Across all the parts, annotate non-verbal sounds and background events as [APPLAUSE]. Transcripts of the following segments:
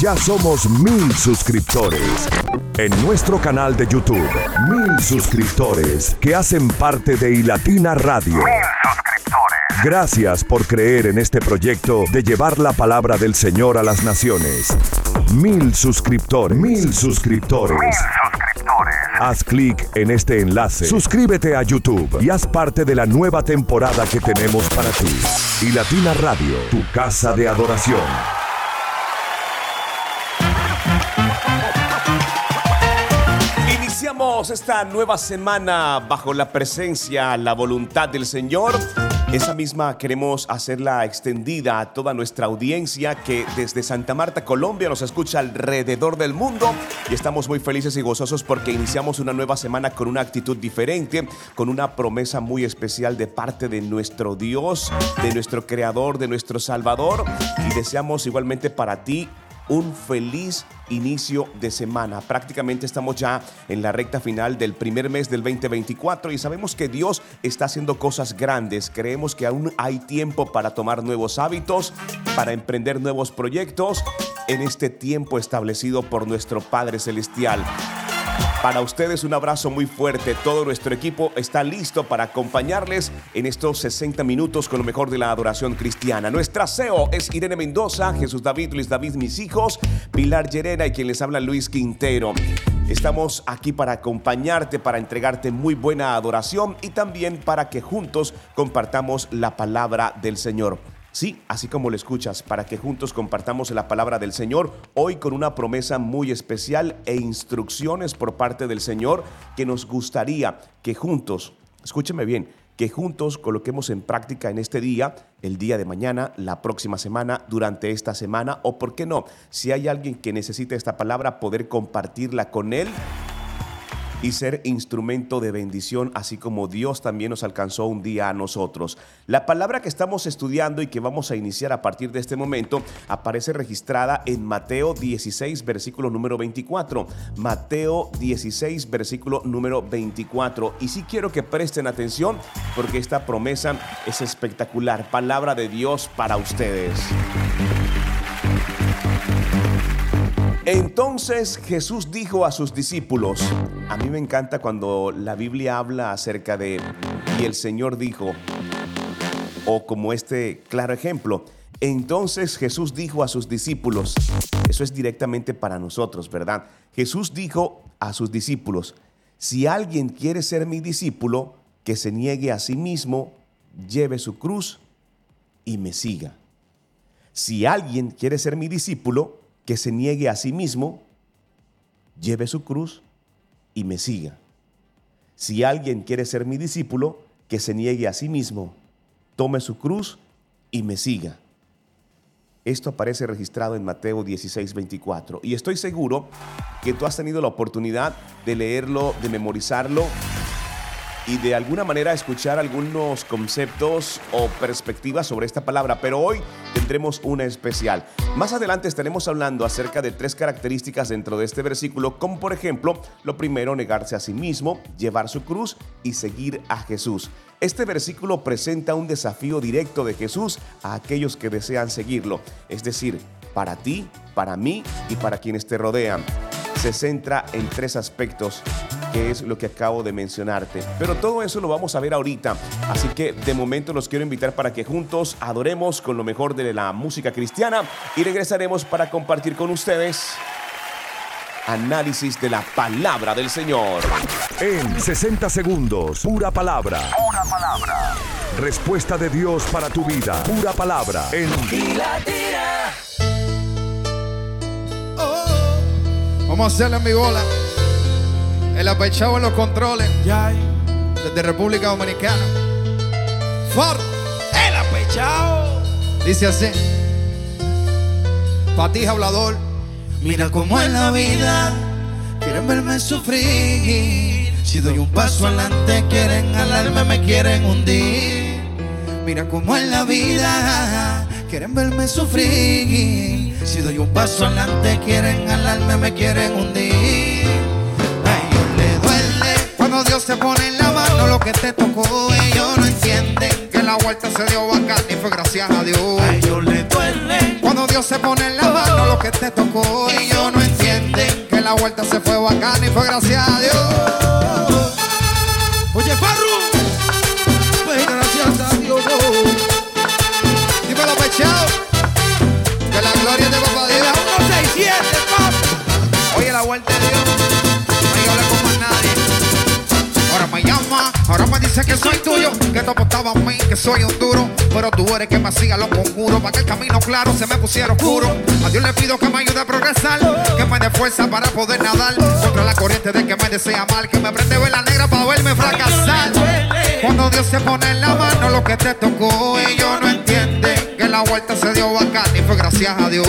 Ya somos mil suscriptores. En nuestro canal de YouTube, mil suscriptores que hacen parte de iLatina Radio. Mil suscriptores. Gracias por creer en este proyecto de llevar la palabra del Señor a las naciones. Mil suscriptores. Mil suscriptores. Mil suscriptores. Haz clic en este enlace, suscríbete a YouTube y haz parte de la nueva temporada que tenemos para ti. Y Latina Radio, tu casa de adoración. Esta nueva semana bajo la presencia, la voluntad del Señor. Esa misma queremos hacerla extendida a toda nuestra audiencia que desde Santa Marta, Colombia, nos escucha alrededor del mundo. Y estamos muy felices y gozosos porque iniciamos una nueva semana con una actitud diferente, con una promesa muy especial de parte de nuestro Dios, de nuestro Creador, de nuestro Salvador. Y deseamos igualmente para ti un feliz inicio de semana. Prácticamente estamos ya en la recta final del primer mes del 2024 y sabemos que Dios está haciendo cosas grandes. Creemos que aún hay tiempo para tomar nuevos hábitos, para emprender nuevos proyectos en este tiempo establecido por nuestro Padre Celestial. Para ustedes un abrazo muy fuerte. Todo nuestro equipo está listo para acompañarles en estos 60 minutos con lo mejor de la adoración cristiana. Nuestra CEO es Irene Mendoza, Jesús David, Luis David, mis hijos, Pilar Llerena y quien les habla Luis Quintero. Estamos aquí para acompañarte, para entregarte muy buena adoración y también para que juntos compartamos la palabra del Señor. Sí, así como lo escuchas, para que juntos compartamos la palabra del Señor, hoy con una promesa muy especial e instrucciones por parte del Señor que nos gustaría que juntos, escúcheme bien, que juntos coloquemos en práctica en este día, el día de mañana, la próxima semana, durante esta semana, o por qué no, si hay alguien que necesite esta palabra, poder compartirla con él y ser instrumento de bendición, así como Dios también nos alcanzó un día a nosotros. La palabra que estamos estudiando y que vamos a iniciar a partir de este momento aparece registrada en Mateo 16, versículo número 24. Mateo 16, versículo número 24. Y sí quiero que presten atención porque esta promesa es espectacular. Palabra de Dios para ustedes. Entonces Jesús dijo a sus discípulos, a mí me encanta cuando la Biblia habla acerca de, y el Señor dijo, o como este claro ejemplo, entonces Jesús dijo a sus discípulos, eso es directamente para nosotros, ¿verdad? Jesús dijo a sus discípulos, si alguien quiere ser mi discípulo, que se niegue a sí mismo, lleve su cruz y me siga. Si alguien quiere ser mi discípulo, que se niegue a sí mismo, lleve su cruz y me siga. Si alguien quiere ser mi discípulo, que se niegue a sí mismo, tome su cruz y me siga. Esto aparece registrado en Mateo 16, 24. Y estoy seguro que tú has tenido la oportunidad de leerlo, de memorizarlo y de alguna manera escuchar algunos conceptos o perspectivas sobre esta palabra, pero hoy tendremos una especial. Más adelante estaremos hablando acerca de tres características dentro de este versículo, como por ejemplo, lo primero, negarse a sí mismo, llevar su cruz y seguir a Jesús. Este versículo presenta un desafío directo de Jesús a aquellos que desean seguirlo, es decir, para ti, para mí y para quienes te rodean. Se centra en tres aspectos que es lo que acabo de mencionarte. Pero todo eso lo vamos a ver ahorita. Así que de momento los quiero invitar para que juntos adoremos con lo mejor de la música cristiana y regresaremos para compartir con ustedes análisis de la palabra del Señor. En 60 segundos, pura palabra. Pura palabra. Respuesta de Dios para tu vida. Pura palabra. En Vamos a hacerle mi bola. El apechado en los controles. Desde República Dominicana. Ford. El apechado. Dice así. Patija hablador. Mira cómo es la vida, quieren verme sufrir. Si doy un paso adelante, quieren alarme, me quieren hundir. Mira cómo es la vida, quieren verme sufrir. Si doy un paso adelante, quieren alarme, me quieren hundir. Te pone en la mano lo que te tocó, ellos no entienden que la vuelta se dio bacán y fue gracias a Dios. A ellos les duele. Cuando Dios se pone en la mano lo que te tocó ellos no entienden que la vuelta se fue bacán y fue gracias a Dios. Oye, Farru, que soy tuyo, que tú apostabas a mí, que soy un duro. Pero tú eres que me siga los conjuros, para que el camino claro se me pusiera oscuro. A Dios le pido que me ayude a progresar, que me dé fuerza para poder nadar. Contra la corriente de que me desea mal, que me prende vela negra para verme fracasar. Cuando Dios se pone en la mano lo que te tocó, ellos no entienden que la vuelta se dio bacán y fue gracias a Dios.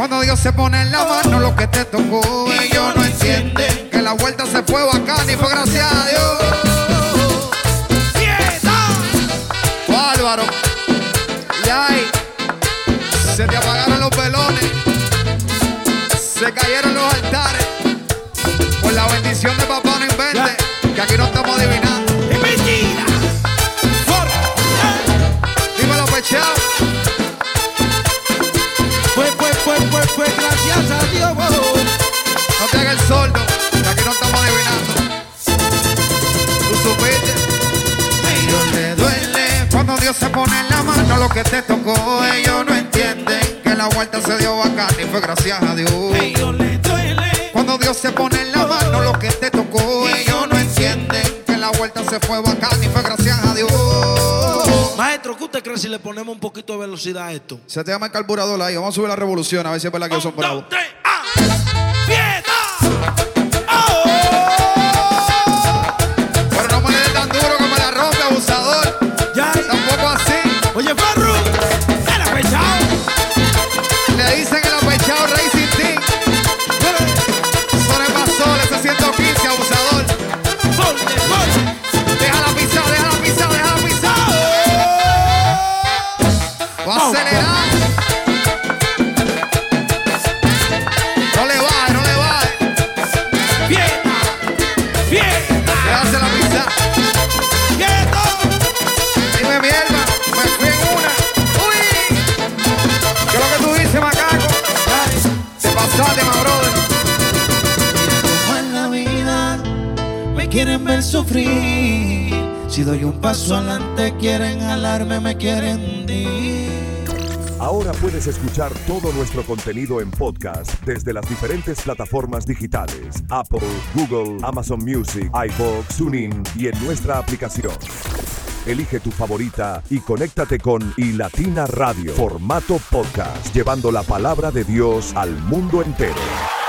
Cuando Dios se pone en la mano lo que te tocó, ellos no entienden que la vuelta se fue bacán y fue gracias a Dios. ¡Fiesta! Bárbaro. Y ay, se te apagaron los velones, se cayeron los altares. Por la bendición de papá no invente, que aquí no estamos adivinando. No te hagas el sordo, que aquí no estamos adivinando. Tú supiste. Ellos les duele cuando Dios se pone en la mano lo que te tocó. Ellos no entienden que la vuelta se dio bacán y fue gracias a Dios. Ellos les duele. Cuando Dios se pone en la mano lo que te tocó. Ellos no entienden que la vuelta se fue bacán y fue gracias a Dios. Maestro, ¿qué usted cree si le ponemos un poquito de velocidad a esto? Se te llama el carburador ahí. Vamos a subir la revolución a ver si es verdad que ellos son bravos. ¡ah! Oye, Farru, sufrir. Si doy un paso adelante, quieren me quieren. Ahora puedes escuchar todo nuestro contenido en podcast desde las diferentes plataformas digitales: Apple, Google, Amazon Music, iVoox, TuneIn y en nuestra aplicación. Elige tu favorita y conéctate con iLatina Radio, formato podcast, llevando la palabra de Dios al mundo entero.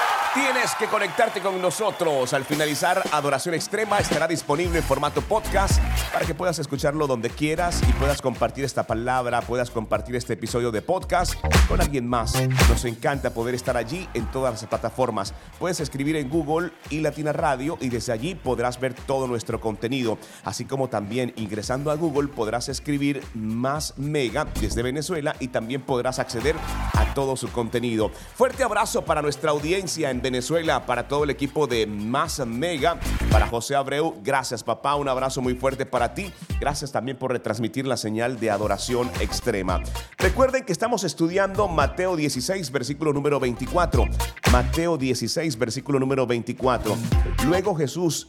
Tienes que conectarte con nosotros. Al finalizar, Adoración Extrema estará disponible en formato podcast para que puedas escucharlo donde quieras y puedas compartir esta palabra, puedas compartir este episodio de podcast con alguien más. Nos encanta poder estar allí en todas las plataformas. Puedes escribir en Google y Latina Radio y desde allí podrás ver todo nuestro contenido. Así como también ingresando a Google podrás escribir Más Mega desde Venezuela y también podrás acceder a todo su contenido. Fuerte abrazo para nuestra audiencia en Venezuela, para todo el equipo de Más Mega, para José Abreu. Gracias, papá. Un abrazo muy fuerte para ti. Gracias también por retransmitir la señal de adoración extrema. Recuerden que estamos estudiando Mateo 16, versículo número 24. Mateo 16, versículo número 24. Luego Jesús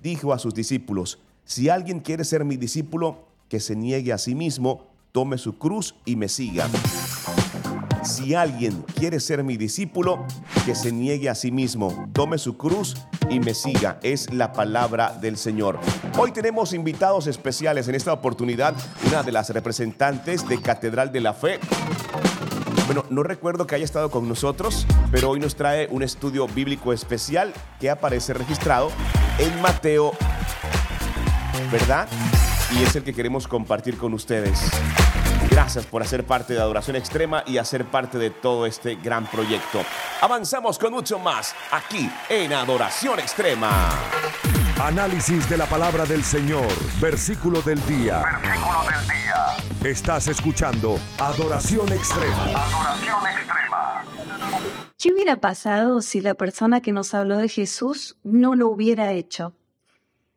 dijo a sus discípulos, si alguien quiere ser mi discípulo, que se niegue a sí mismo, tome su cruz y me siga. Si alguien quiere ser mi discípulo, que se niegue a sí mismo, tome su cruz y me siga. Es la palabra del Señor. Hoy tenemos invitados especiales en esta oportunidad, una de las representantes de Catedral de la Fe. Bueno, no recuerdo que haya estado con nosotros, pero hoy nos trae un estudio bíblico especial que aparece registrado en Mateo, ¿verdad? Y es el que queremos compartir con ustedes. Gracias por hacer parte de Adoración Extrema y hacer parte de todo este gran proyecto. Avanzamos con mucho más aquí en Adoración Extrema. Análisis de la palabra del Señor, versículo del día. Versículo del día. Estás escuchando Adoración Extrema. Adoración extrema. ¿Qué hubiera pasado si la persona que nos habló de Jesús no lo hubiera hecho?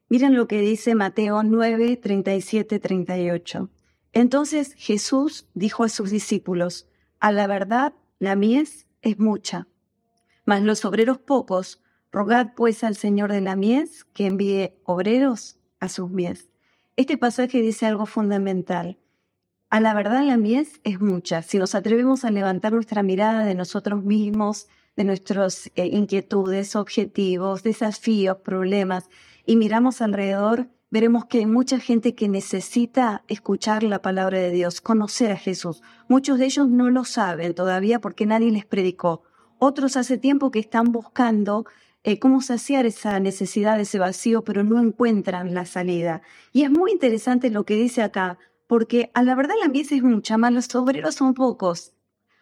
Miren lo que dice Mateo 9, 37, 38. Entonces Jesús dijo a sus discípulos, a la verdad, la mies es mucha, mas los obreros pocos, rogad pues al Señor de la mies que envíe obreros a sus mies. Este pasaje dice algo fundamental. A la verdad la mies es mucha. Si nos atrevemos a levantar nuestra mirada de nosotros mismos, de nuestras eh, inquietudes, objetivos, desafíos, problemas, y miramos alrededor, veremos que hay mucha gente que necesita escuchar la palabra de Dios, conocer a Jesús. Muchos de ellos no lo saben todavía porque nadie les predicó. Otros hace tiempo que están buscando eh, cómo saciar esa necesidad, ese vacío, pero no encuentran la salida. Y es muy interesante lo que dice acá, porque a la verdad la mies es mucha, más los obreros son pocos.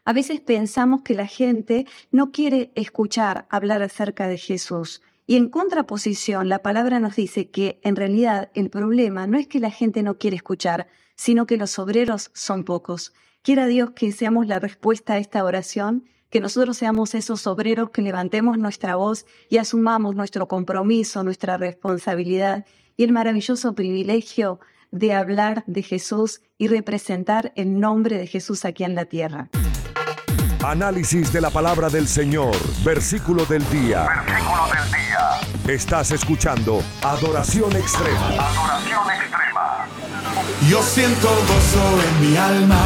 A veces pensamos que la gente no quiere escuchar hablar acerca de Jesús. Y en contraposición, la palabra nos dice que en realidad el problema no es que la gente no quiere escuchar, sino que los obreros son pocos. Quiera Dios que seamos la respuesta a esta oración, que nosotros seamos esos obreros que levantemos nuestra voz y asumamos nuestro compromiso, nuestra responsabilidad y el maravilloso privilegio de hablar de Jesús y representar el nombre de Jesús aquí en la tierra. Análisis de la palabra del Señor, versículo del día. Versículo del día. Estás escuchando Adoración Extrema. Adoración extrema. Yo siento gozo en mi alma,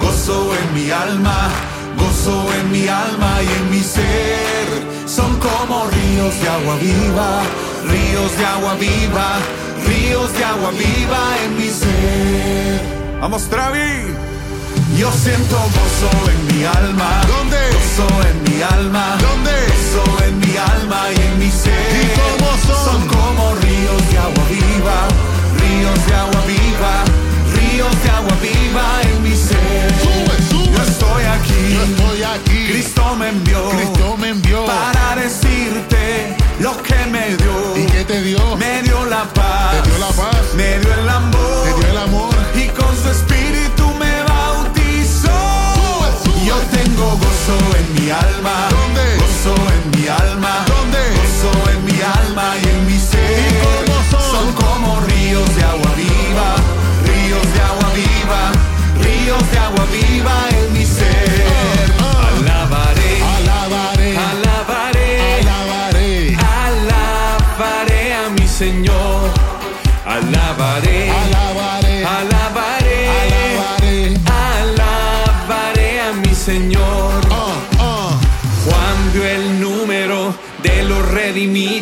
gozo en mi alma, gozo en mi alma y en mi ser. Son como ríos de agua viva, ríos de agua viva, ríos de agua viva en mi ser. Vamos, Travi. Yo siento gozo en mi alma. ¿Dónde? Gozo en mi alma. ¿Dónde? Gozo en mi alma y en mi ser. ¿Y cómo son? Son como ríos de agua viva. Ríos de agua viva. Ríos de agua viva en mi ser. Sube, sube. Yo estoy aquí. Yo estoy aquí. Cristo me envió. Cristo me envió. Para decirte lo que me dio. ¿Y qué te dio? Me dio la paz. Te dio la paz. Me dio el amor. Te dio el amor. Y con su espíritu mi alma. ¿Dónde? Gozo en mi alma. ¿Dónde? Gozo en mi alma y en mi ser. ¿Y cómo son? como ríos de agua viva. Ríos de agua viva. Ríos de agua viva en mi ser. Ah, ah. Alabaré. Alabaré. Alabaré. Alabaré. Alabaré a mi Señor. Alabaré. Y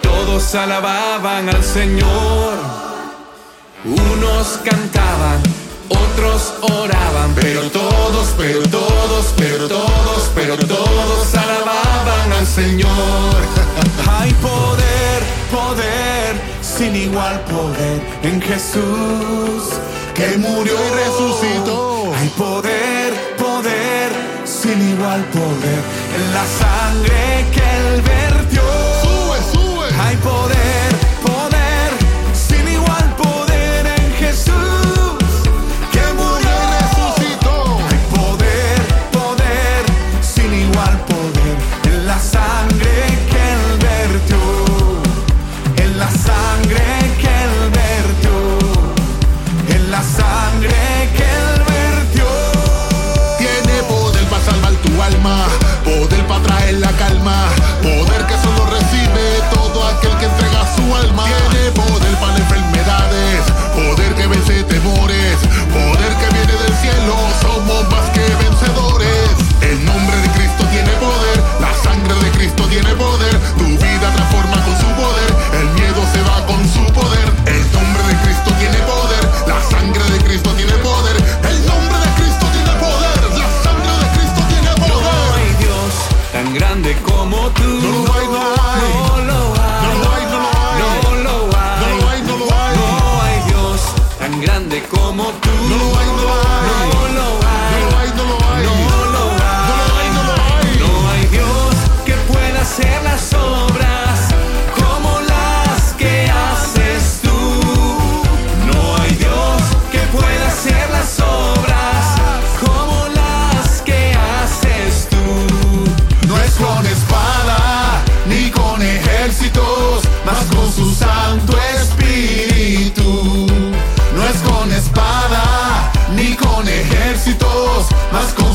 todos alababan al Señor. Unos cantaban, otros oraban, pero todos, pero todos, pero todos, pero todos alababan al Señor. [LAUGHS] Hay poder, poder, sin igual poder en Jesús, que murió y resucitó. Hay poder, sin igual poder en la sangre que él vertió. Sube, sube. Hay poder,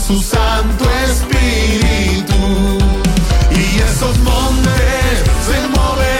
su Santo Espíritu. Y esos montes se moverán,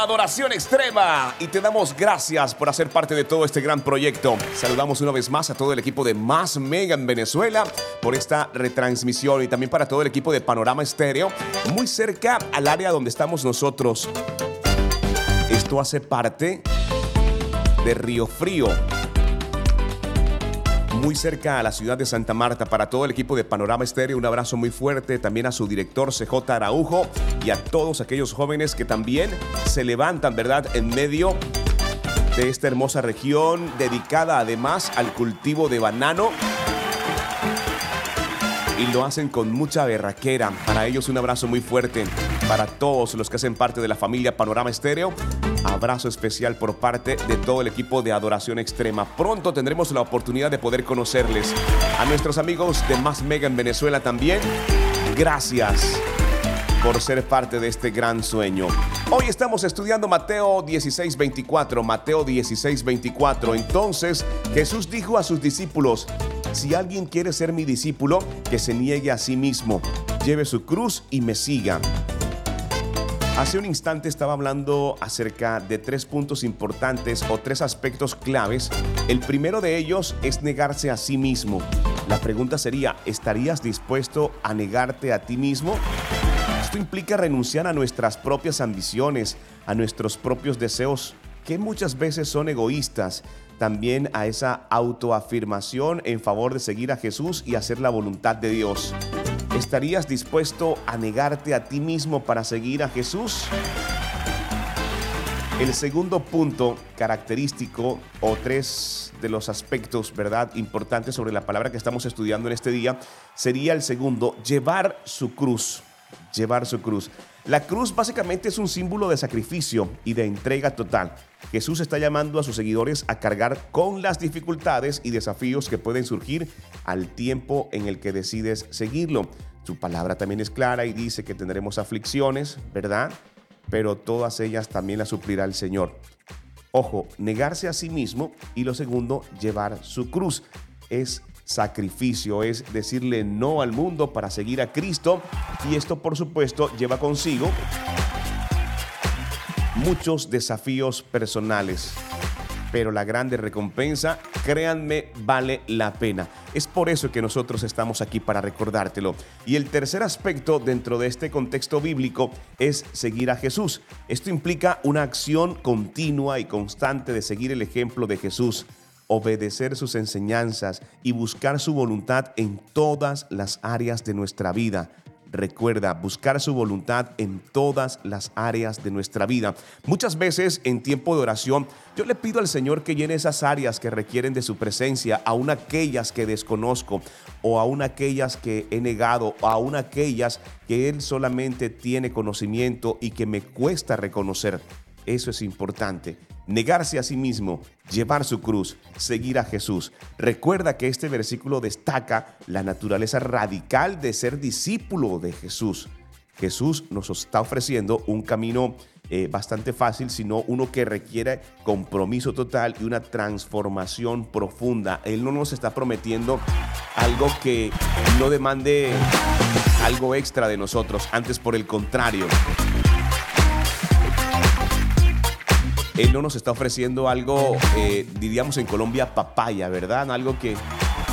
Adoración Extrema y te damos gracias por hacer parte de todo este gran proyecto. Saludamos una vez más a todo el equipo de Más Mega en Venezuela por esta retransmisión y también para todo el equipo de Panorama Estéreo, muy cerca al área donde estamos nosotros. Esto hace parte de Río Frío, muy cerca a la ciudad de Santa Marta. Para todo el equipo de Panorama Estéreo, un abrazo muy fuerte. También a su director CJ Araujo y a todos aquellos jóvenes que también se levantan, ¿verdad?, en medio de esta hermosa región, dedicada además al cultivo de banano. Y lo hacen con mucha berraquera. Para ellos un abrazo muy fuerte. Para todos los que hacen parte de la familia Panorama Estéreo, abrazo especial por parte de todo el equipo de Adoración Extrema. Pronto tendremos la oportunidad de poder conocerles. A nuestros amigos de Más Mega en Venezuela también, gracias por ser parte de este gran sueño. Hoy estamos estudiando Mateo 16:24, Mateo 16:24. Entonces Jesús dijo a sus discípulos, si alguien quiere ser mi discípulo, que se niegue a sí mismo, lleve su cruz y me siga. Hace un instante estaba hablando acerca de tres puntos importantes o tres aspectos claves. El primero de ellos es negarse a sí mismo. La pregunta sería, ¿estarías dispuesto a negarte a ti mismo? Esto implica renunciar a nuestras propias ambiciones, a nuestros propios deseos, que muchas veces son egoístas, también a esa autoafirmación en favor de seguir a Jesús y hacer la voluntad de Dios. ¿Estarías dispuesto a negarte a ti mismo para seguir a Jesús? El segundo punto característico o tres de los aspectos, ¿verdad?, importantes sobre la palabra que estamos estudiando en este día sería el segundo, llevar su cruz. Llevar su cruz. La cruz básicamente es un símbolo de sacrificio y de entrega total. Jesús está llamando a sus seguidores a cargar con las dificultades y desafíos que pueden surgir al tiempo en el que decides seguirlo. Su palabra también es clara y dice que tendremos aflicciones, ¿verdad? Pero todas ellas también las suplirá el Señor. Ojo, negarse a sí mismo y lo segundo, llevar su cruz. Es sacrificio, es decirle no al mundo para seguir a Cristo y esto por supuesto lleva consigo muchos desafíos personales. Pero la grande recompensa, créanme, vale la pena. Es por eso que nosotros estamos aquí para recordártelo. Y el tercer aspecto dentro de este contexto bíblico es seguir a Jesús. Esto implica una acción continua y constante de seguir el ejemplo de Jesús obedecer sus enseñanzas y buscar su voluntad en todas las áreas de nuestra vida. Recuerda, buscar su voluntad en todas las áreas de nuestra vida. Muchas veces en tiempo de oración, yo le pido al Señor que llene esas áreas que requieren de su presencia, aún aquellas que desconozco, o aún aquellas que he negado, o aún aquellas que Él solamente tiene conocimiento y que me cuesta reconocer. Eso es importante. Negarse a sí mismo, llevar su cruz, seguir a Jesús. Recuerda que este versículo destaca la naturaleza radical de ser discípulo de Jesús. Jesús nos está ofreciendo un camino eh, bastante fácil, sino uno que requiere compromiso total y una transformación profunda. Él no nos está prometiendo algo que no demande algo extra de nosotros, antes por el contrario. Él no nos está ofreciendo algo, eh, diríamos en Colombia, papaya, ¿verdad? Algo que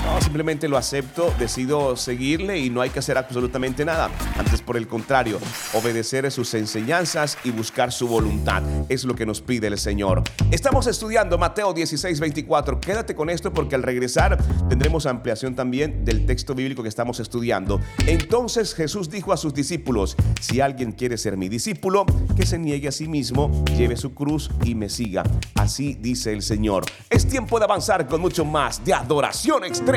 No, simplemente lo acepto, decido seguirle y no hay que hacer absolutamente nada. Antes, por el contrario, obedecer sus enseñanzas y buscar su voluntad. Es lo que nos pide el Señor. Estamos estudiando Mateo 16, 24. Quédate con esto porque al regresar tendremos ampliación también del texto bíblico que estamos estudiando. Entonces Jesús dijo a sus discípulos, si alguien quiere ser mi discípulo, que se niegue a sí mismo, lleve su cruz y me siga. Así dice el Señor. Es tiempo de avanzar con mucho más de adoración extrema.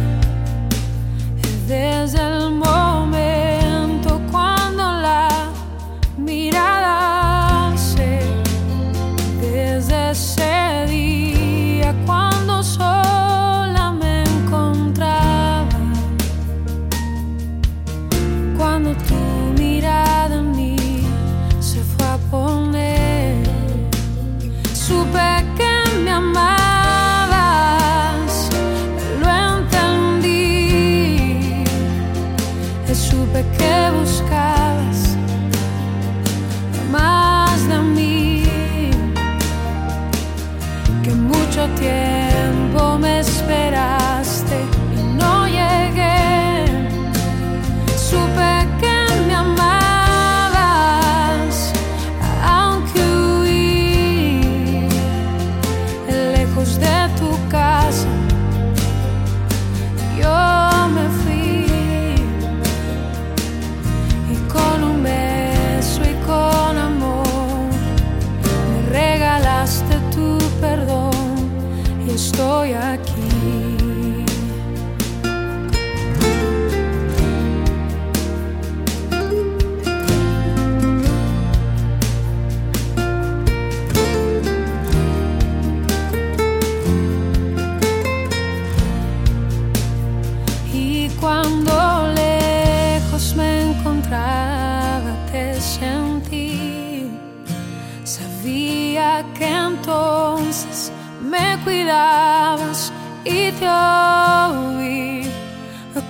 me cuidabas y te oí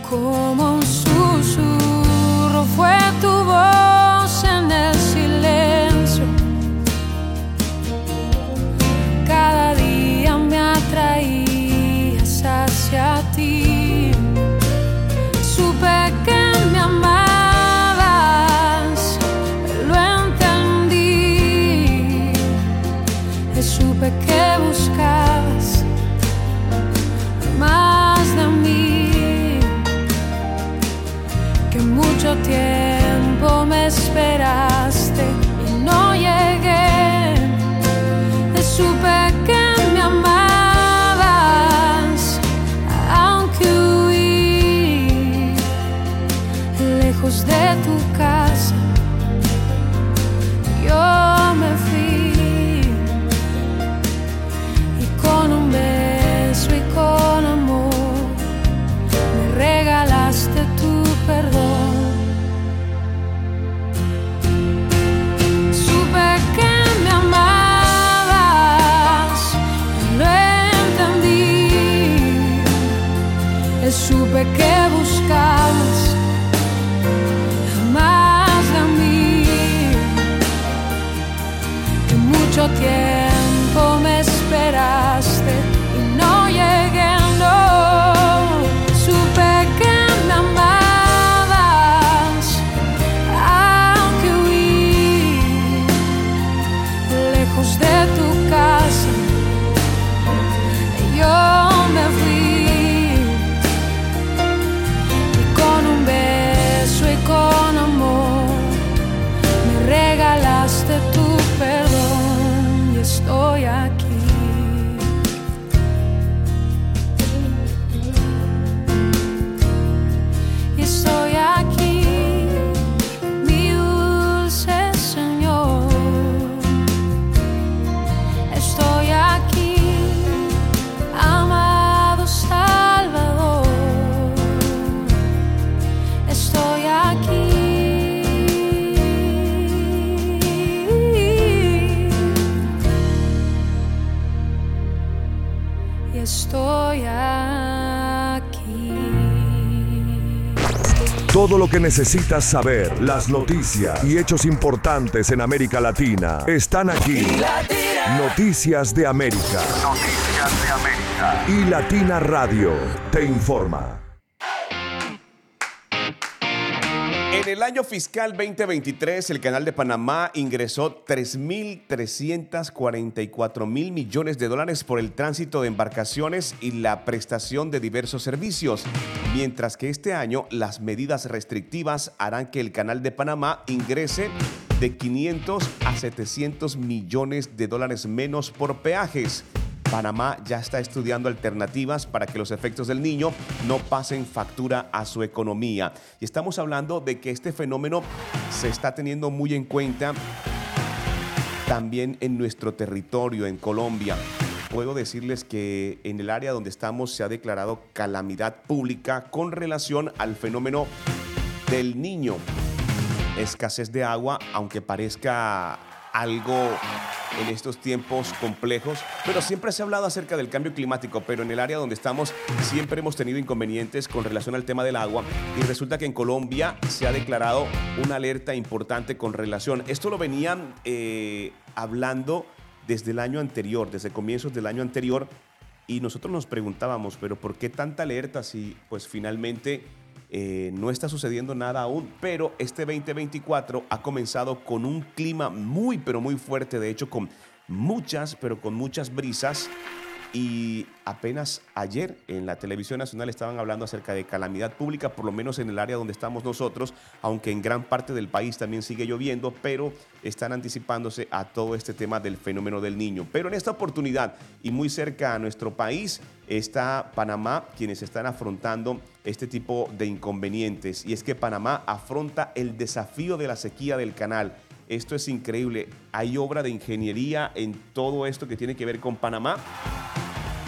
como un susurro. Fue tu voz necesitas saber, las noticias y hechos importantes en América Latina están aquí. Noticias de América. Noticias de América. Y Latina Radio te informa. En el año fiscal 2023, el Canal de Panamá ingresó 3.344 mil millones de dólares por el tránsito de embarcaciones y la prestación de diversos servicios, mientras que este año las medidas restrictivas harán que el Canal de Panamá ingrese de 500 a 700 millones de dólares menos por peajes. Panamá ya está estudiando alternativas para que los efectos del niño no pasen factura a su economía. Y estamos hablando de que este fenómeno se está teniendo muy en cuenta también en nuestro territorio, en Colombia. Puedo decirles que en el área donde estamos se ha declarado calamidad pública con relación al fenómeno del niño. Escasez de agua, aunque parezca algo en estos tiempos complejos, pero siempre se ha hablado acerca del cambio climático, pero en el área donde estamos siempre hemos tenido inconvenientes con relación al tema del agua y resulta que en Colombia se ha declarado una alerta importante con relación, esto lo venían eh, hablando desde el año anterior, desde comienzos del año anterior, y nosotros nos preguntábamos, pero ¿por qué tanta alerta si pues finalmente eh, no está sucediendo nada aún, pero este 2024 ha comenzado con un clima muy, pero muy fuerte, de hecho con muchas, pero con muchas brisas y apenas ayer en la televisión nacional estaban hablando acerca de calamidad pública, por lo menos en el área donde estamos nosotros, aunque en gran parte del país también sigue lloviendo, pero están anticipándose a todo este tema del fenómeno del niño. Pero en esta oportunidad y muy cerca a nuestro país está Panamá, quienes están afrontando este tipo de inconvenientes. Y es que Panamá afronta el desafío de la sequía del canal. Esto es increíble. Hay obra de ingeniería en todo esto que tiene que ver con Panamá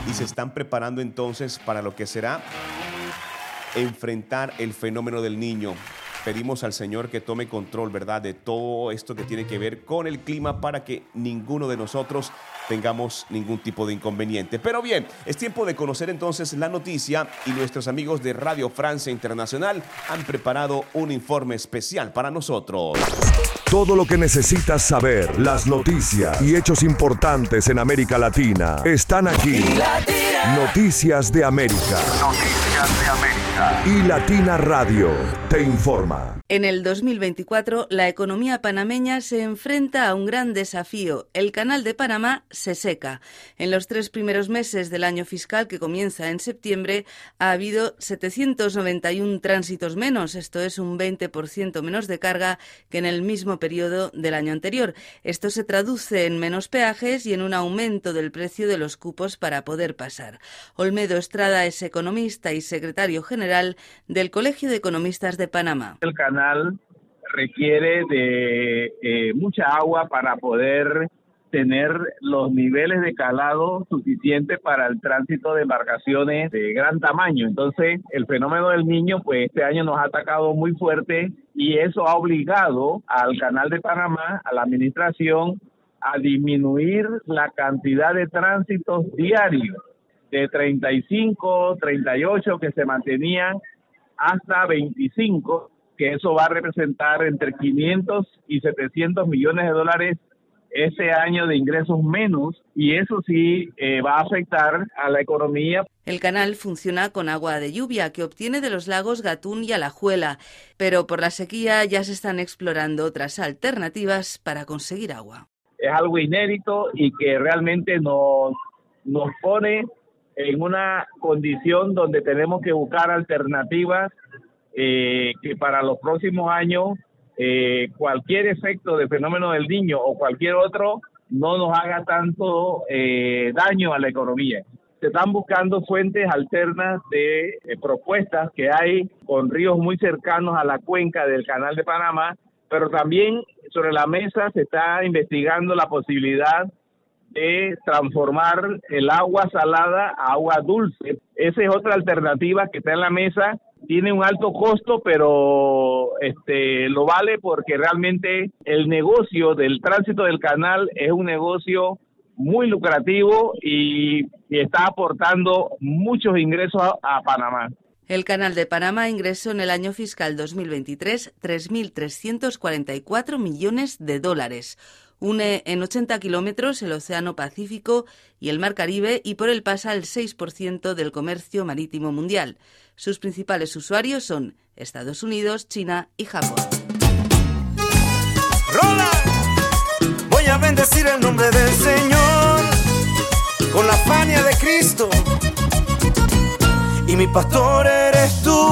y se están preparando entonces para lo que será enfrentar el fenómeno del niño. Pedimos al Señor que tome control, ¿verdad?, de todo esto que tiene que ver con el clima para que ninguno de nosotros tengamos ningún tipo de inconveniente. Pero bien, es tiempo de conocer entonces la noticia y nuestros amigos de Radio Francia Internacional han preparado un informe especial para nosotros. Todo lo que necesitas saber, las noticias y hechos importantes en América Latina están aquí. Noticias de América. Noticias de América. Y Latina Radio te informa. En el 2024, la economía panameña se enfrenta a un gran desafío. El canal de Panamá se seca. En los tres primeros meses del año fiscal, que comienza en septiembre, ha habido 791 tránsitos menos. Esto es un 20% menos de carga que en el mismo periodo del año anterior. Esto se traduce en menos peajes y en un aumento del precio de los cupos para poder pasar. Olmedo Estrada es economista y secretario general del Colegio de Economistas de Panamá. El canal requiere de eh, mucha agua para poder tener los niveles de calado suficientes para el tránsito de embarcaciones de gran tamaño. Entonces, el fenómeno del niño, pues este año nos ha atacado muy fuerte y eso ha obligado al Canal de Panamá, a la administración, a disminuir la cantidad de tránsitos diarios de 35, 38 que se mantenían hasta 25 que eso va a representar entre 500 y 700 millones de dólares ese año de ingresos menos y eso sí eh, va a afectar a la economía. El canal funciona con agua de lluvia que obtiene de los lagos Gatún y Alajuela, pero por la sequía ya se están explorando otras alternativas para conseguir agua. Es algo inédito y que realmente nos, nos pone en una condición donde tenemos que buscar alternativas eh, que para los próximos años eh, cualquier efecto de fenómeno del niño o cualquier otro no nos haga tanto eh, daño a la economía. Se están buscando fuentes alternas de propuestas que hay con ríos muy cercanos a la cuenca del Canal de Panamá, pero también sobre la mesa se está investigando la posibilidad de transformar el agua salada a agua dulce. Esa es otra alternativa que está en la mesa tiene un alto costo, pero este lo vale porque realmente el negocio del tránsito del canal es un negocio muy lucrativo y, está aportando muchos ingresos a, Panamá. El Canal de Panamá ingresó en el año fiscal 2023 3.344 millones de dólares. Une en 80 kilómetros el Océano Pacífico y el Mar Caribe y por él pasa el 6% del comercio marítimo mundial. Sus principales usuarios son Estados Unidos, China y Japón. Rola, voy a bendecir el nombre del Señor con la fania de Cristo. Y mi pastor eres tú,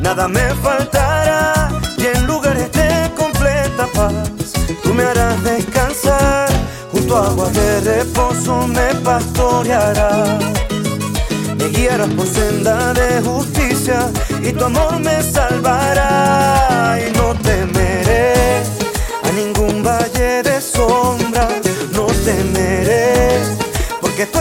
nada me faltará y en lugares de completa paz tú me harás descansar. Junto a aguas de reposo me pastorearás. Me guiarás por senda de justicia y tu amor me salvará. Y no temeré a ningún valle de sombra, no temeré, porque tú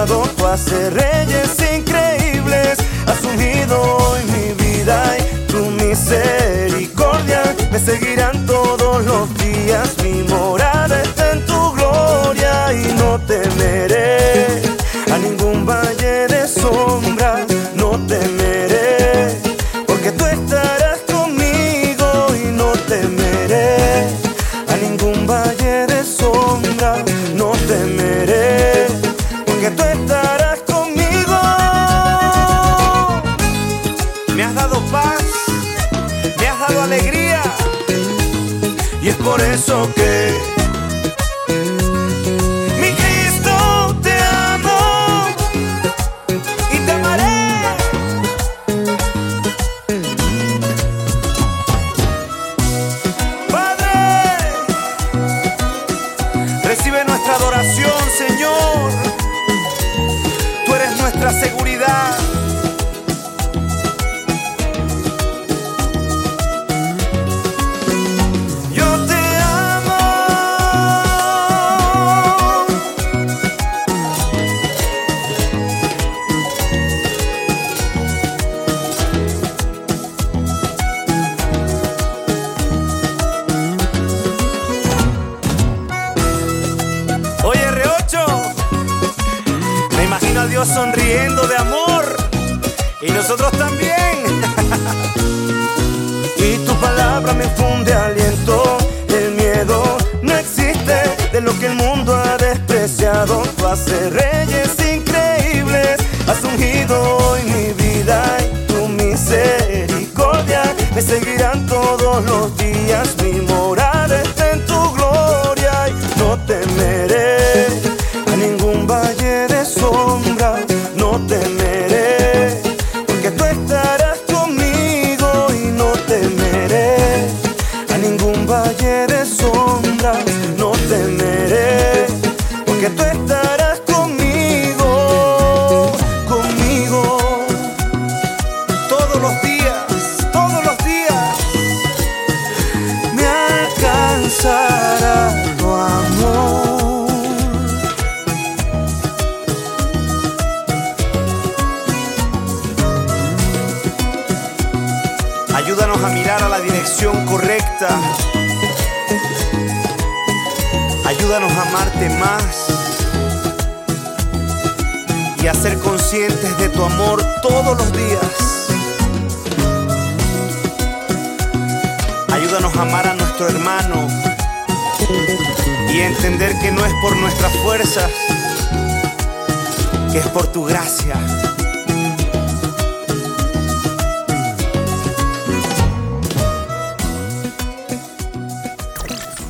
haces reyes increíbles, has ungido hoy mi vida y tu misericordia me seguirán todos los días. Mi morada está en tu gloria y no temeré y es por eso que ser conscientes de tu amor todos los días. Ayúdanos a amar a nuestro hermano y a entender que no es por nuestras fuerzas, que es por tu gracia.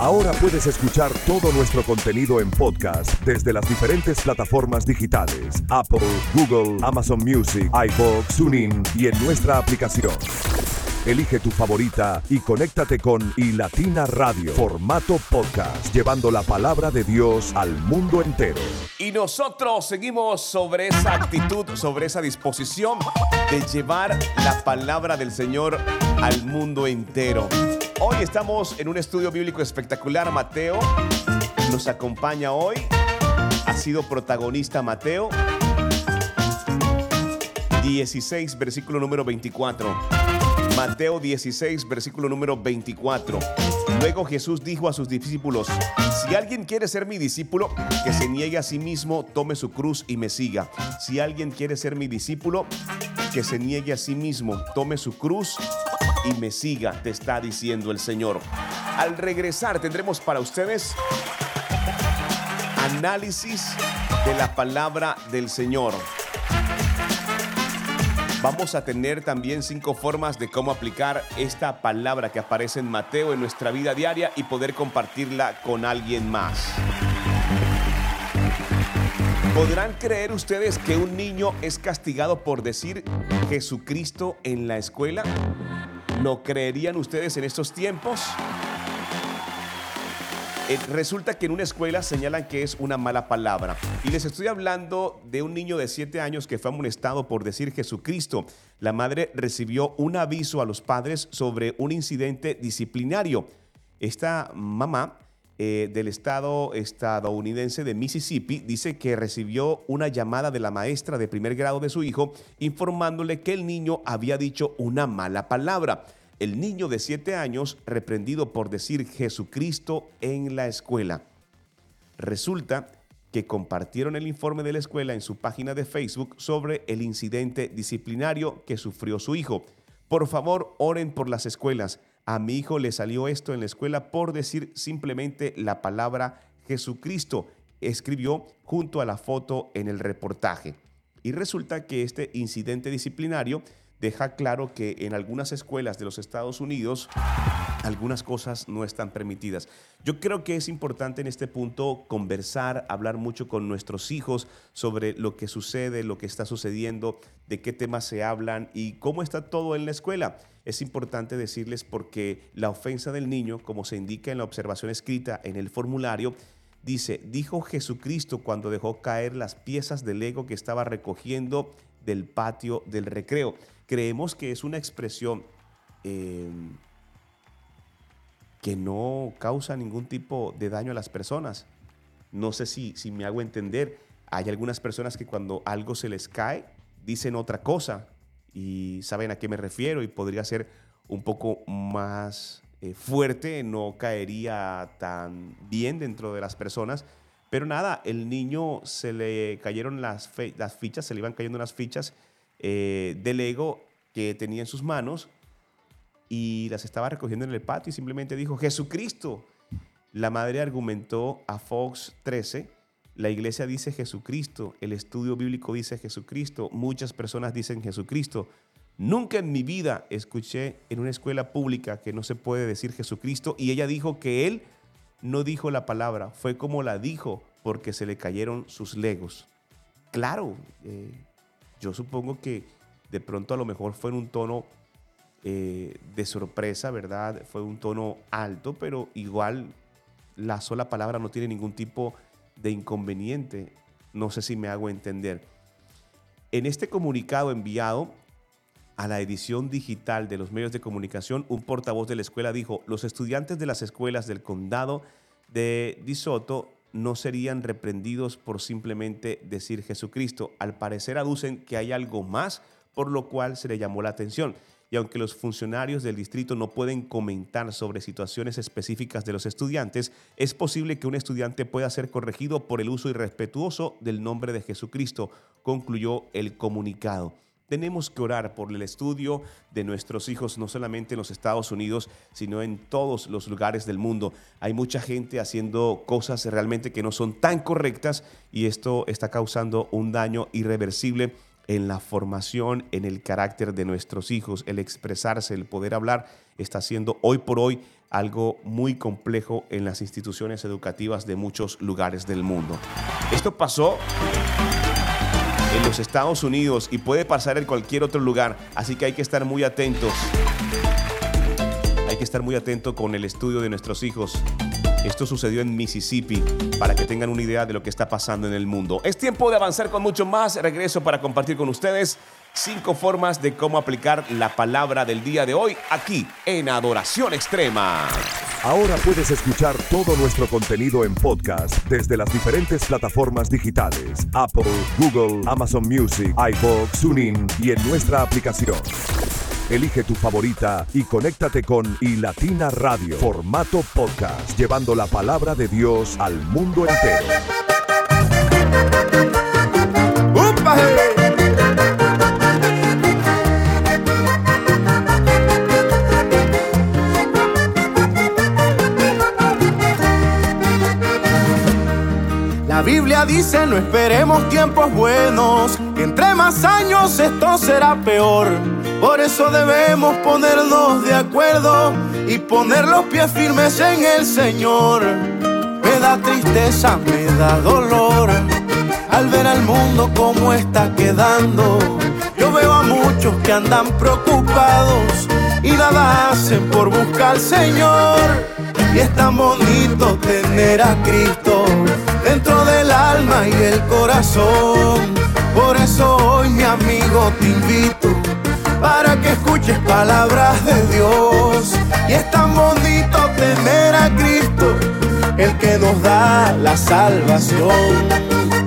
Ahora puedes escuchar todo nuestro contenido en podcast desde las diferentes plataformas digitales: Apple, Google, Amazon Music, iBox, TuneIn y en nuestra aplicación. Elige tu favorita y conéctate con iLatina Radio, formato podcast, llevando la palabra de Dios al mundo entero. Y nosotros seguimos sobre esa actitud, sobre esa disposición de llevar la palabra del Señor al mundo entero. Hoy estamos en un estudio bíblico espectacular. Mateo nos acompaña hoy. Así sido protagonista Mateo 16, versículo número 24. Mateo 16, versículo número 24. Luego Jesús dijo a sus discípulos, si alguien quiere ser mi discípulo, que se niegue a sí mismo, tome su cruz y me siga. Si alguien quiere ser mi discípulo, que se niegue a sí mismo, tome su cruz y me siga, te está diciendo el Señor. Al regresar tendremos para ustedes análisis de la palabra del Señor. Vamos a tener también cinco formas de cómo aplicar esta palabra que aparece en Mateo en nuestra vida diaria y poder compartirla con alguien más. ¿Podrán creer ustedes que un niño es castigado por decir Jesucristo en la escuela? ¿Lo creerían ustedes en estos tiempos? Eh, resulta que en una escuela señalan que es una mala palabra. Y les estoy hablando de un niño de 7 años que fue amonestado por decir Jesucristo. La madre recibió un aviso a los padres sobre un incidente disciplinario. Esta mamá eh, del estado estadounidense de Mississippi dice que recibió una llamada de la maestra de primer grado de su hijo informándole que el niño había dicho una mala palabra el niño de siete años reprendido por decir Jesucristo en la escuela. Resulta que compartieron el informe de la escuela en su página de Facebook sobre el incidente disciplinario que sufrió su hijo. Por favor, oren por las escuelas. A mi hijo le salió esto en la escuela por decir simplemente la palabra Jesucristo, escribió junto a la foto en el reportaje. Y resulta que este incidente disciplinario deja claro que en algunas escuelas de los Estados Unidos algunas cosas no están permitidas. Yo creo que es importante en este punto conversar, hablar mucho con nuestros hijos sobre lo que sucede, lo que está sucediendo, de qué temas se hablan y cómo está todo en la escuela. Es importante decirles porque la ofensa del niño, como se indica en la observación escrita en el formulario, dice, dijo Jesucristo cuando dejó caer las piezas del ego que estaba recogiendo del patio del recreo creemos que es una expresión em, que no causa ningún tipo de daño a las personas. No sé si, si me hago entender. Hay algunas personas que cuando algo se les cae, dicen otra cosa y saben a qué me refiero y podría ser un poco más eh, fuerte, no caería tan bien dentro de las personas. Pero nada, el niño se le cayeron las, fichas, se le iban cayendo las fichas eh, del ego que tenía en sus manos y las estaba recogiendo en el patio y simplemente dijo, Jesucristo. La madre argumentó a Fox 13, la iglesia dice Jesucristo, el estudio bíblico dice Jesucristo, muchas personas dicen Jesucristo. Nunca en mi vida escuché en una escuela pública que no se puede decir Jesucristo y ella dijo que él no dijo la palabra, fue como la dijo porque se le cayeron sus legos. Claro, eh, yo supongo que de pronto a lo mejor fue en un tono eh, de sorpresa, ¿verdad? Fue un tono alto, pero igual la sola palabra no tiene ningún tipo de inconveniente. No sé si me hago entender. En este comunicado enviado a la edición digital de los medios de comunicación, un portavoz de la escuela dijo, los estudiantes de las escuelas del condado de DeSoto no serían reprendidos por simplemente decir Jesucristo. Al parecer aducen que hay algo más por lo cual se le llamó la atención. Y aunque los funcionarios del distrito no pueden comentar sobre situaciones específicas de los estudiantes, es posible que un estudiante pueda ser corregido por el uso irrespetuoso del nombre de Jesucristo, concluyó el comunicado. Tenemos que orar por el estudio de nuestros hijos, no solamente en los Estados Unidos, sino en todos los lugares del mundo. Hay mucha gente haciendo cosas realmente que no son tan correctas y esto está causando un daño irreversible en la formación, en el carácter de nuestros hijos, el expresarse, el poder hablar, está siendo hoy por hoy algo muy complejo en las instituciones educativas de muchos lugares del mundo. Esto pasó en los Estados Unidos y puede pasar en cualquier otro lugar, así que hay que estar muy atentos. Hay que estar muy atento con el estudio de nuestros hijos. Esto sucedió en Mississippi para que tengan una idea de lo que está pasando en el mundo. Es tiempo de avanzar con mucho más. Regreso para compartir con ustedes cinco formas de cómo aplicar la palabra del día de hoy aquí en Adoración Extrema. Ahora puedes escuchar todo nuestro contenido en podcast desde las diferentes plataformas digitales: Apple, Google, Amazon Music, iBox, TuneIn y en nuestra aplicación. Elige tu favorita y conéctate con iLatina Radio, formato podcast, llevando la palabra de Dios al mundo entero. La Biblia dice no esperemos tiempos buenos, que entre más años esto será peor. Por eso debemos ponernos de acuerdo y poner los pies firmes en el Señor. Me da tristeza, me da dolor al ver al mundo como está quedando. Yo veo a muchos que andan preocupados y nada hacen por buscar al Señor. Y es tan bonito tener a Cristo dentro del alma y el corazón. Por eso hoy mi amigo te invito para que escuches palabras de Dios. Y es tan bonito tener a Cristo, el que nos da la salvación.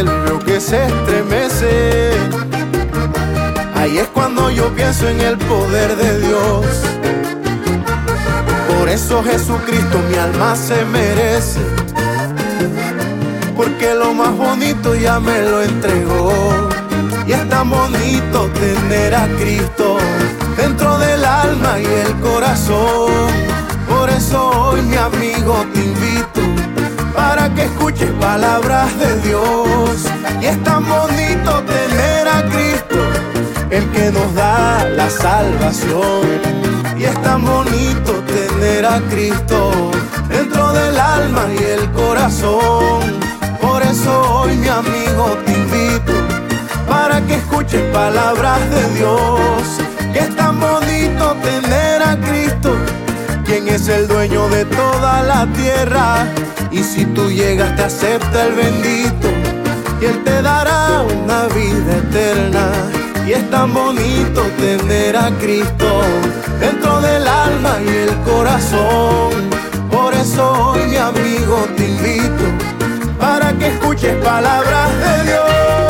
El cielo y veo que se estremece. Ahí es cuando yo pienso en el poder de Dios. Por eso Jesucristo mi alma se merece. Porque lo más bonito ya me lo entregó. Y es tan bonito tener a Cristo dentro del alma y el corazón. Por eso hoy mi amigo te que escuches palabras de Dios. Y es tan bonito tener a Cristo, el que nos da la salvación. Y es tan bonito tener a Cristo dentro del alma y el corazón. Por eso hoy mi amigo te invito para que escuches palabras de Dios. Que es tan bonito tener a Cristo, quien es el dueño de toda la tierra. Y si tú llegas te acepta el bendito y Él te dará una vida eterna. Y es tan bonito tener a Cristo dentro del alma y el corazón. Por eso hoy mi amigo te invito para que escuches palabras de Dios.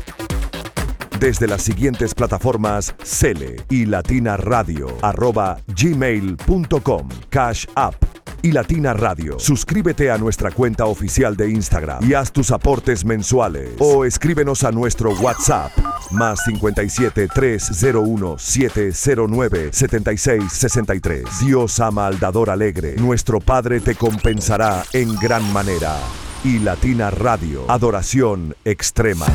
Desde las siguientes plataformas Cele y Latina Radio, arroba gmail.com, Cash App y Latina Radio. Suscríbete a nuestra cuenta oficial de Instagram y haz tus aportes mensuales. O escríbenos a nuestro WhatsApp, más 57 301 709 7663. Dios ama alegre. Nuestro Padre te compensará en gran manera. y Latina Radio. Adoración extrema.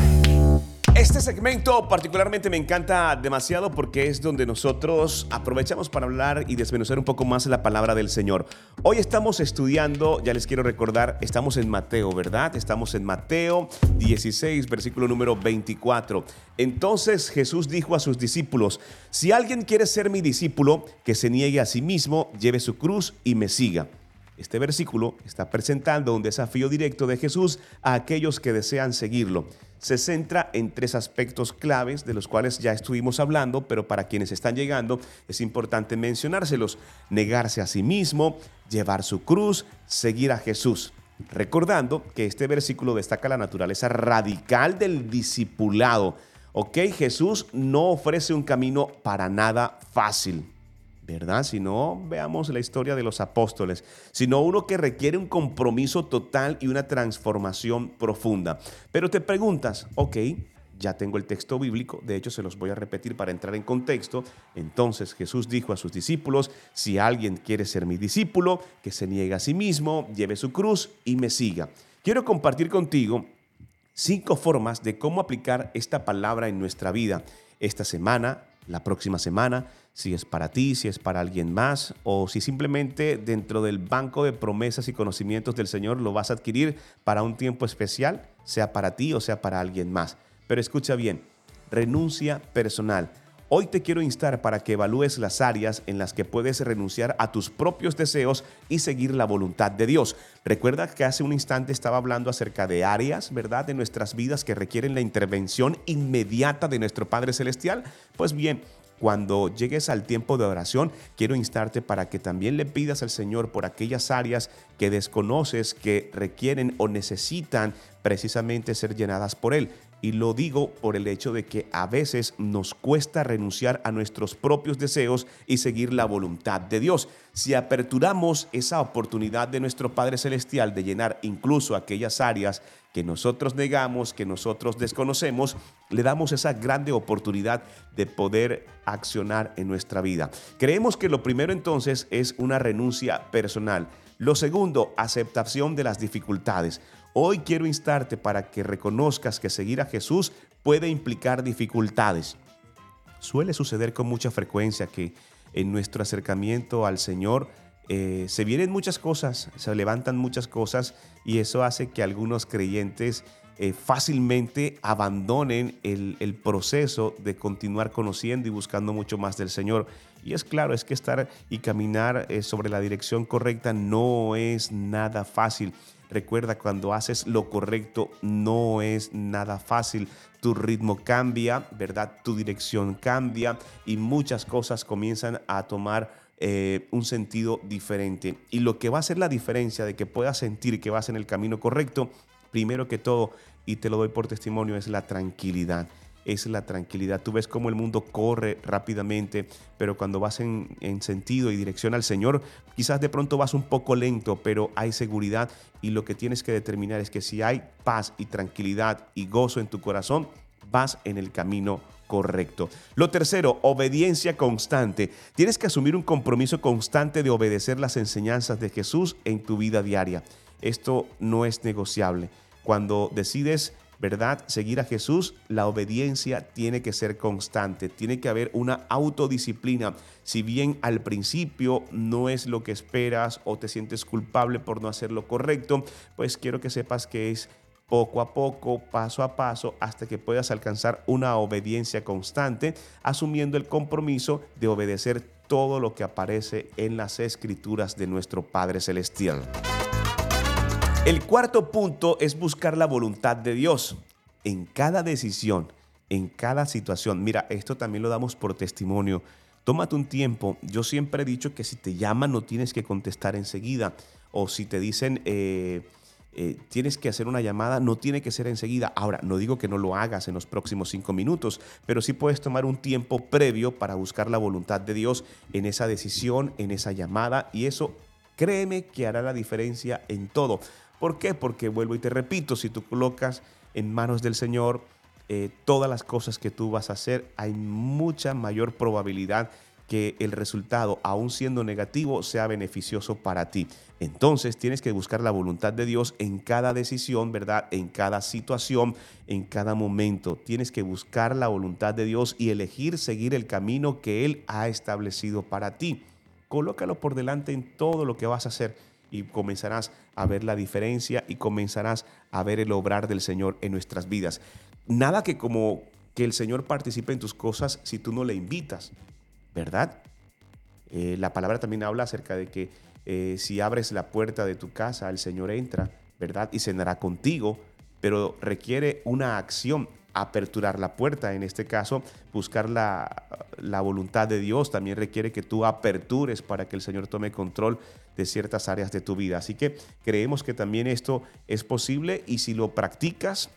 Este segmento particularmente me encanta demasiado porque es donde nosotros aprovechamos para hablar y desmenuzar un poco más la palabra del Señor. Hoy estamos estudiando, ya les quiero recordar, estamos en Mateo, ¿verdad? Estamos en Mateo 16, versículo número 24. Entonces Jesús dijo a sus discípulos, si alguien quiere ser mi discípulo, que se niegue a sí mismo, lleve su cruz y me siga. Este versículo está presentando un desafío directo de Jesús a aquellos que desean seguirlo se centra en tres aspectos claves de los cuales ya estuvimos hablando, pero para quienes están llegando es importante mencionárselos. Negarse a sí mismo, llevar su cruz, seguir a Jesús. Recordando que este versículo destaca la naturaleza radical del discipulado. Ok, Jesús no ofrece un camino para nada fácil. ¿Verdad? Si no, veamos la historia de los apóstoles, sino uno que requiere un compromiso total y una transformación profunda. Pero te preguntas, ok, ya tengo el texto bíblico, de hecho se los voy a repetir para entrar en contexto. Entonces Jesús dijo a sus discípulos, si alguien quiere ser mi discípulo, que se niegue a sí mismo, lleve su cruz y me siga. Quiero compartir contigo cinco formas de cómo aplicar esta palabra en nuestra vida esta semana, la próxima semana, si es para ti, si es para alguien más, o si simplemente dentro del banco de promesas y conocimientos del Señor lo vas a adquirir para un tiempo especial, sea para ti o sea para alguien más. Pero escucha bien, renuncia personal. Hoy te quiero instar para que evalúes las áreas en las que puedes renunciar a tus propios deseos y seguir la voluntad de Dios. Recuerda que hace un instante estaba hablando acerca de áreas, ¿verdad?, de nuestras vidas que requieren la intervención inmediata de nuestro Padre Celestial. Pues bien, cuando llegues al tiempo de oración, quiero instarte para que también le pidas al Señor por aquellas áreas que desconoces que requieren o necesitan precisamente ser llenadas por Él. Y lo digo por el hecho de que a veces nos cuesta renunciar a nuestros propios deseos y seguir la voluntad de Dios. Si aperturamos esa oportunidad de nuestro Padre Celestial de llenar incluso aquellas áreas que nosotros negamos, que nosotros desconocemos, le damos esa grande oportunidad de poder accionar en nuestra vida. Creemos que lo primero entonces es una renuncia personal. Lo segundo, aceptación de las dificultades. Hoy quiero instarte para que reconozcas que seguir a Jesús puede implicar dificultades. Suele suceder con mucha frecuencia que en nuestro acercamiento al Señor eh, se vienen muchas cosas, se levantan muchas cosas y eso hace que algunos creyentes eh, fácilmente abandonen el, proceso de continuar conociendo y buscando mucho más del Señor. Y es claro, es que estar y caminar eh, sobre la dirección correcta no es nada fácil. Recuerda, cuando haces lo correcto no es nada fácil. Tu ritmo cambia, ¿verdad? Tu dirección cambia y muchas cosas comienzan a tomar eh, un sentido diferente. Y lo que va a hacer la diferencia de que puedas sentir que vas en el camino correcto, primero que todo, y te lo doy por testimonio, es la tranquilidad es la tranquilidad. Tú ves cómo el mundo corre rápidamente, pero cuando vas en, sentido y dirección al Señor, quizás de pronto vas un poco lento, pero hay seguridad y lo que tienes que determinar es que si hay paz y tranquilidad y gozo en tu corazón, vas en el camino correcto. Lo tercero, obediencia constante. Tienes que asumir un compromiso constante de obedecer las enseñanzas de Jesús en tu vida diaria. Esto no es negociable. Cuando decides ¿verdad? Seguir a Jesús, la obediencia tiene que ser constante, tiene que haber una autodisciplina. Si bien al principio no es lo que esperas o te sientes culpable por no hacer lo correcto, pues quiero que sepas que es poco a poco, paso a paso, hasta que puedas alcanzar una obediencia constante, asumiendo el compromiso de obedecer todo lo que aparece en las escrituras de nuestro Padre Celestial. El cuarto punto es buscar la voluntad de Dios en cada decisión, en cada situación. Mira, esto también lo damos por testimonio. Tómate un tiempo. Yo siempre he dicho que si te llaman no tienes que contestar enseguida. O si te dicen eh, eh, tienes que hacer una llamada, no tiene que ser enseguida. Ahora, no digo que no lo hagas en los próximos cinco minutos, pero sí puedes tomar un tiempo previo para buscar la voluntad de Dios en esa decisión, en esa llamada. Y eso, créeme que hará la diferencia en todo. ¿Por qué? Porque vuelvo y te repito, si tú colocas en manos del Señor eh, todas las cosas que tú vas a hacer, hay mucha mayor probabilidad que el resultado, aún siendo negativo, sea beneficioso para ti. Entonces tienes que buscar la voluntad de Dios en cada decisión, ¿verdad? En cada situación, en cada momento. Tienes que buscar la voluntad de Dios y elegir seguir el camino que Él ha establecido para ti. Colócalo por delante en todo lo que vas a hacer y comenzarás a ver la diferencia y comenzarás a ver el obrar del Señor en nuestras vidas. Nada que como que el Señor participe en tus cosas si tú no le invitas, ¿verdad? Eh, la palabra también habla acerca de que eh, si abres la puerta de tu casa, el Señor entra, ¿verdad? Y cenará contigo, pero requiere una acción aperturar la puerta, en este caso, buscar la, la, voluntad de Dios también requiere que tú apertures para que el Señor tome control de ciertas áreas de tu vida. Así que creemos que también esto es posible y si lo practicas,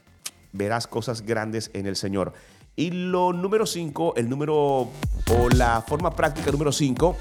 verás cosas grandes en el Señor. Y lo número 5, el número o la forma práctica número 5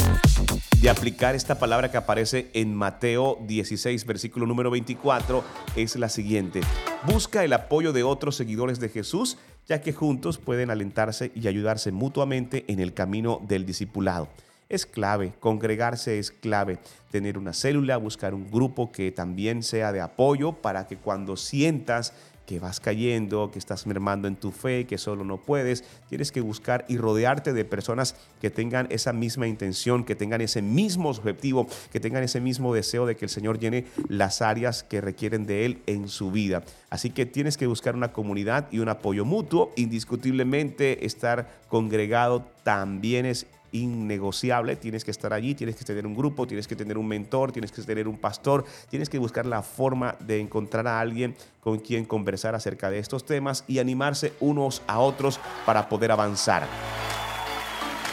de aplicar esta palabra que aparece en Mateo 16, versículo número 24, es la siguiente. Busca el apoyo de otros seguidores de Jesús, ya que juntos pueden alentarse y ayudarse mutuamente en el camino del discipulado. Es clave, congregarse es clave, tener una célula, buscar un grupo que también sea de apoyo para que cuando sientas que vas cayendo, que estás mermando en tu fe, que solo no puedes. Tienes que buscar y rodearte de personas que tengan esa misma intención, que tengan ese mismo objetivo, que tengan ese mismo deseo de que el Señor llene las áreas que requieren de Él en su vida. Así que tienes que buscar una comunidad y un apoyo mutuo. Indiscutiblemente estar congregado también es innegociable, tienes que estar allí, tienes que tener un grupo, tienes que tener un mentor, tienes que tener un pastor, tienes que buscar la forma de encontrar a alguien con quien conversar acerca de estos temas y animarse unos a otros para poder avanzar.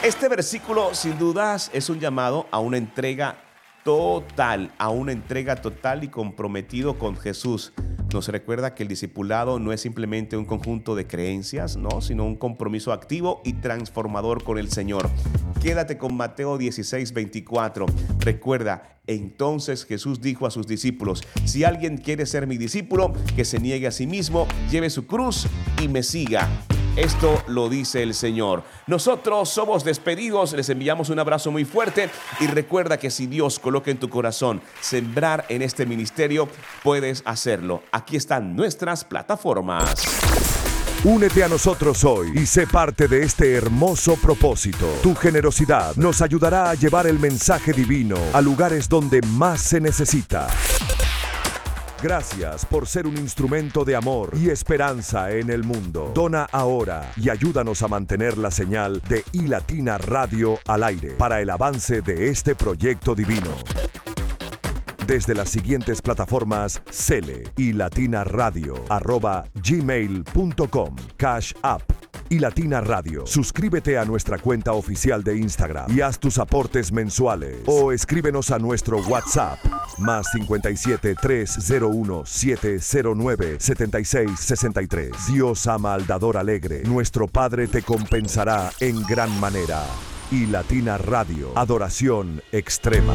Este versículo sin dudas es un llamado a una entrega total, a una entrega total y comprometido con Jesús nos recuerda que el discipulado no es simplemente un conjunto de creencias, ¿no? sino un compromiso activo y transformador con el Señor. Quédate con Mateo 16, 24. Recuerda, entonces Jesús dijo a sus discípulos, si alguien quiere ser mi discípulo, que se niegue a sí mismo, lleve su cruz y me siga. Esto lo dice el Señor. Nosotros somos despedidos, les enviamos un abrazo muy fuerte y recuerda que si Dios coloca en tu corazón sembrar en este ministerio, puedes hacerlo. Aquí están nuestras plataformas. Únete a nosotros hoy y sé parte de este hermoso propósito. Tu generosidad nos ayudará a llevar el mensaje divino a lugares donde más se necesita. Gracias por ser un instrumento de amor y esperanza en el mundo. Dona ahora y ayúdanos a mantener la señal de iLatina Radio al aire para el avance de este proyecto divino. Desde las siguientes plataformas Cele y Latina Radio, arroba gmail.com, Cash App y Latina Radio. Suscríbete a nuestra cuenta oficial de Instagram y haz tus aportes mensuales. O escríbenos a nuestro WhatsApp más 57 301 709 7663. Dios ama al dador alegre. Nuestro Padre te compensará en gran manera. Y Latina Radio, adoración extrema.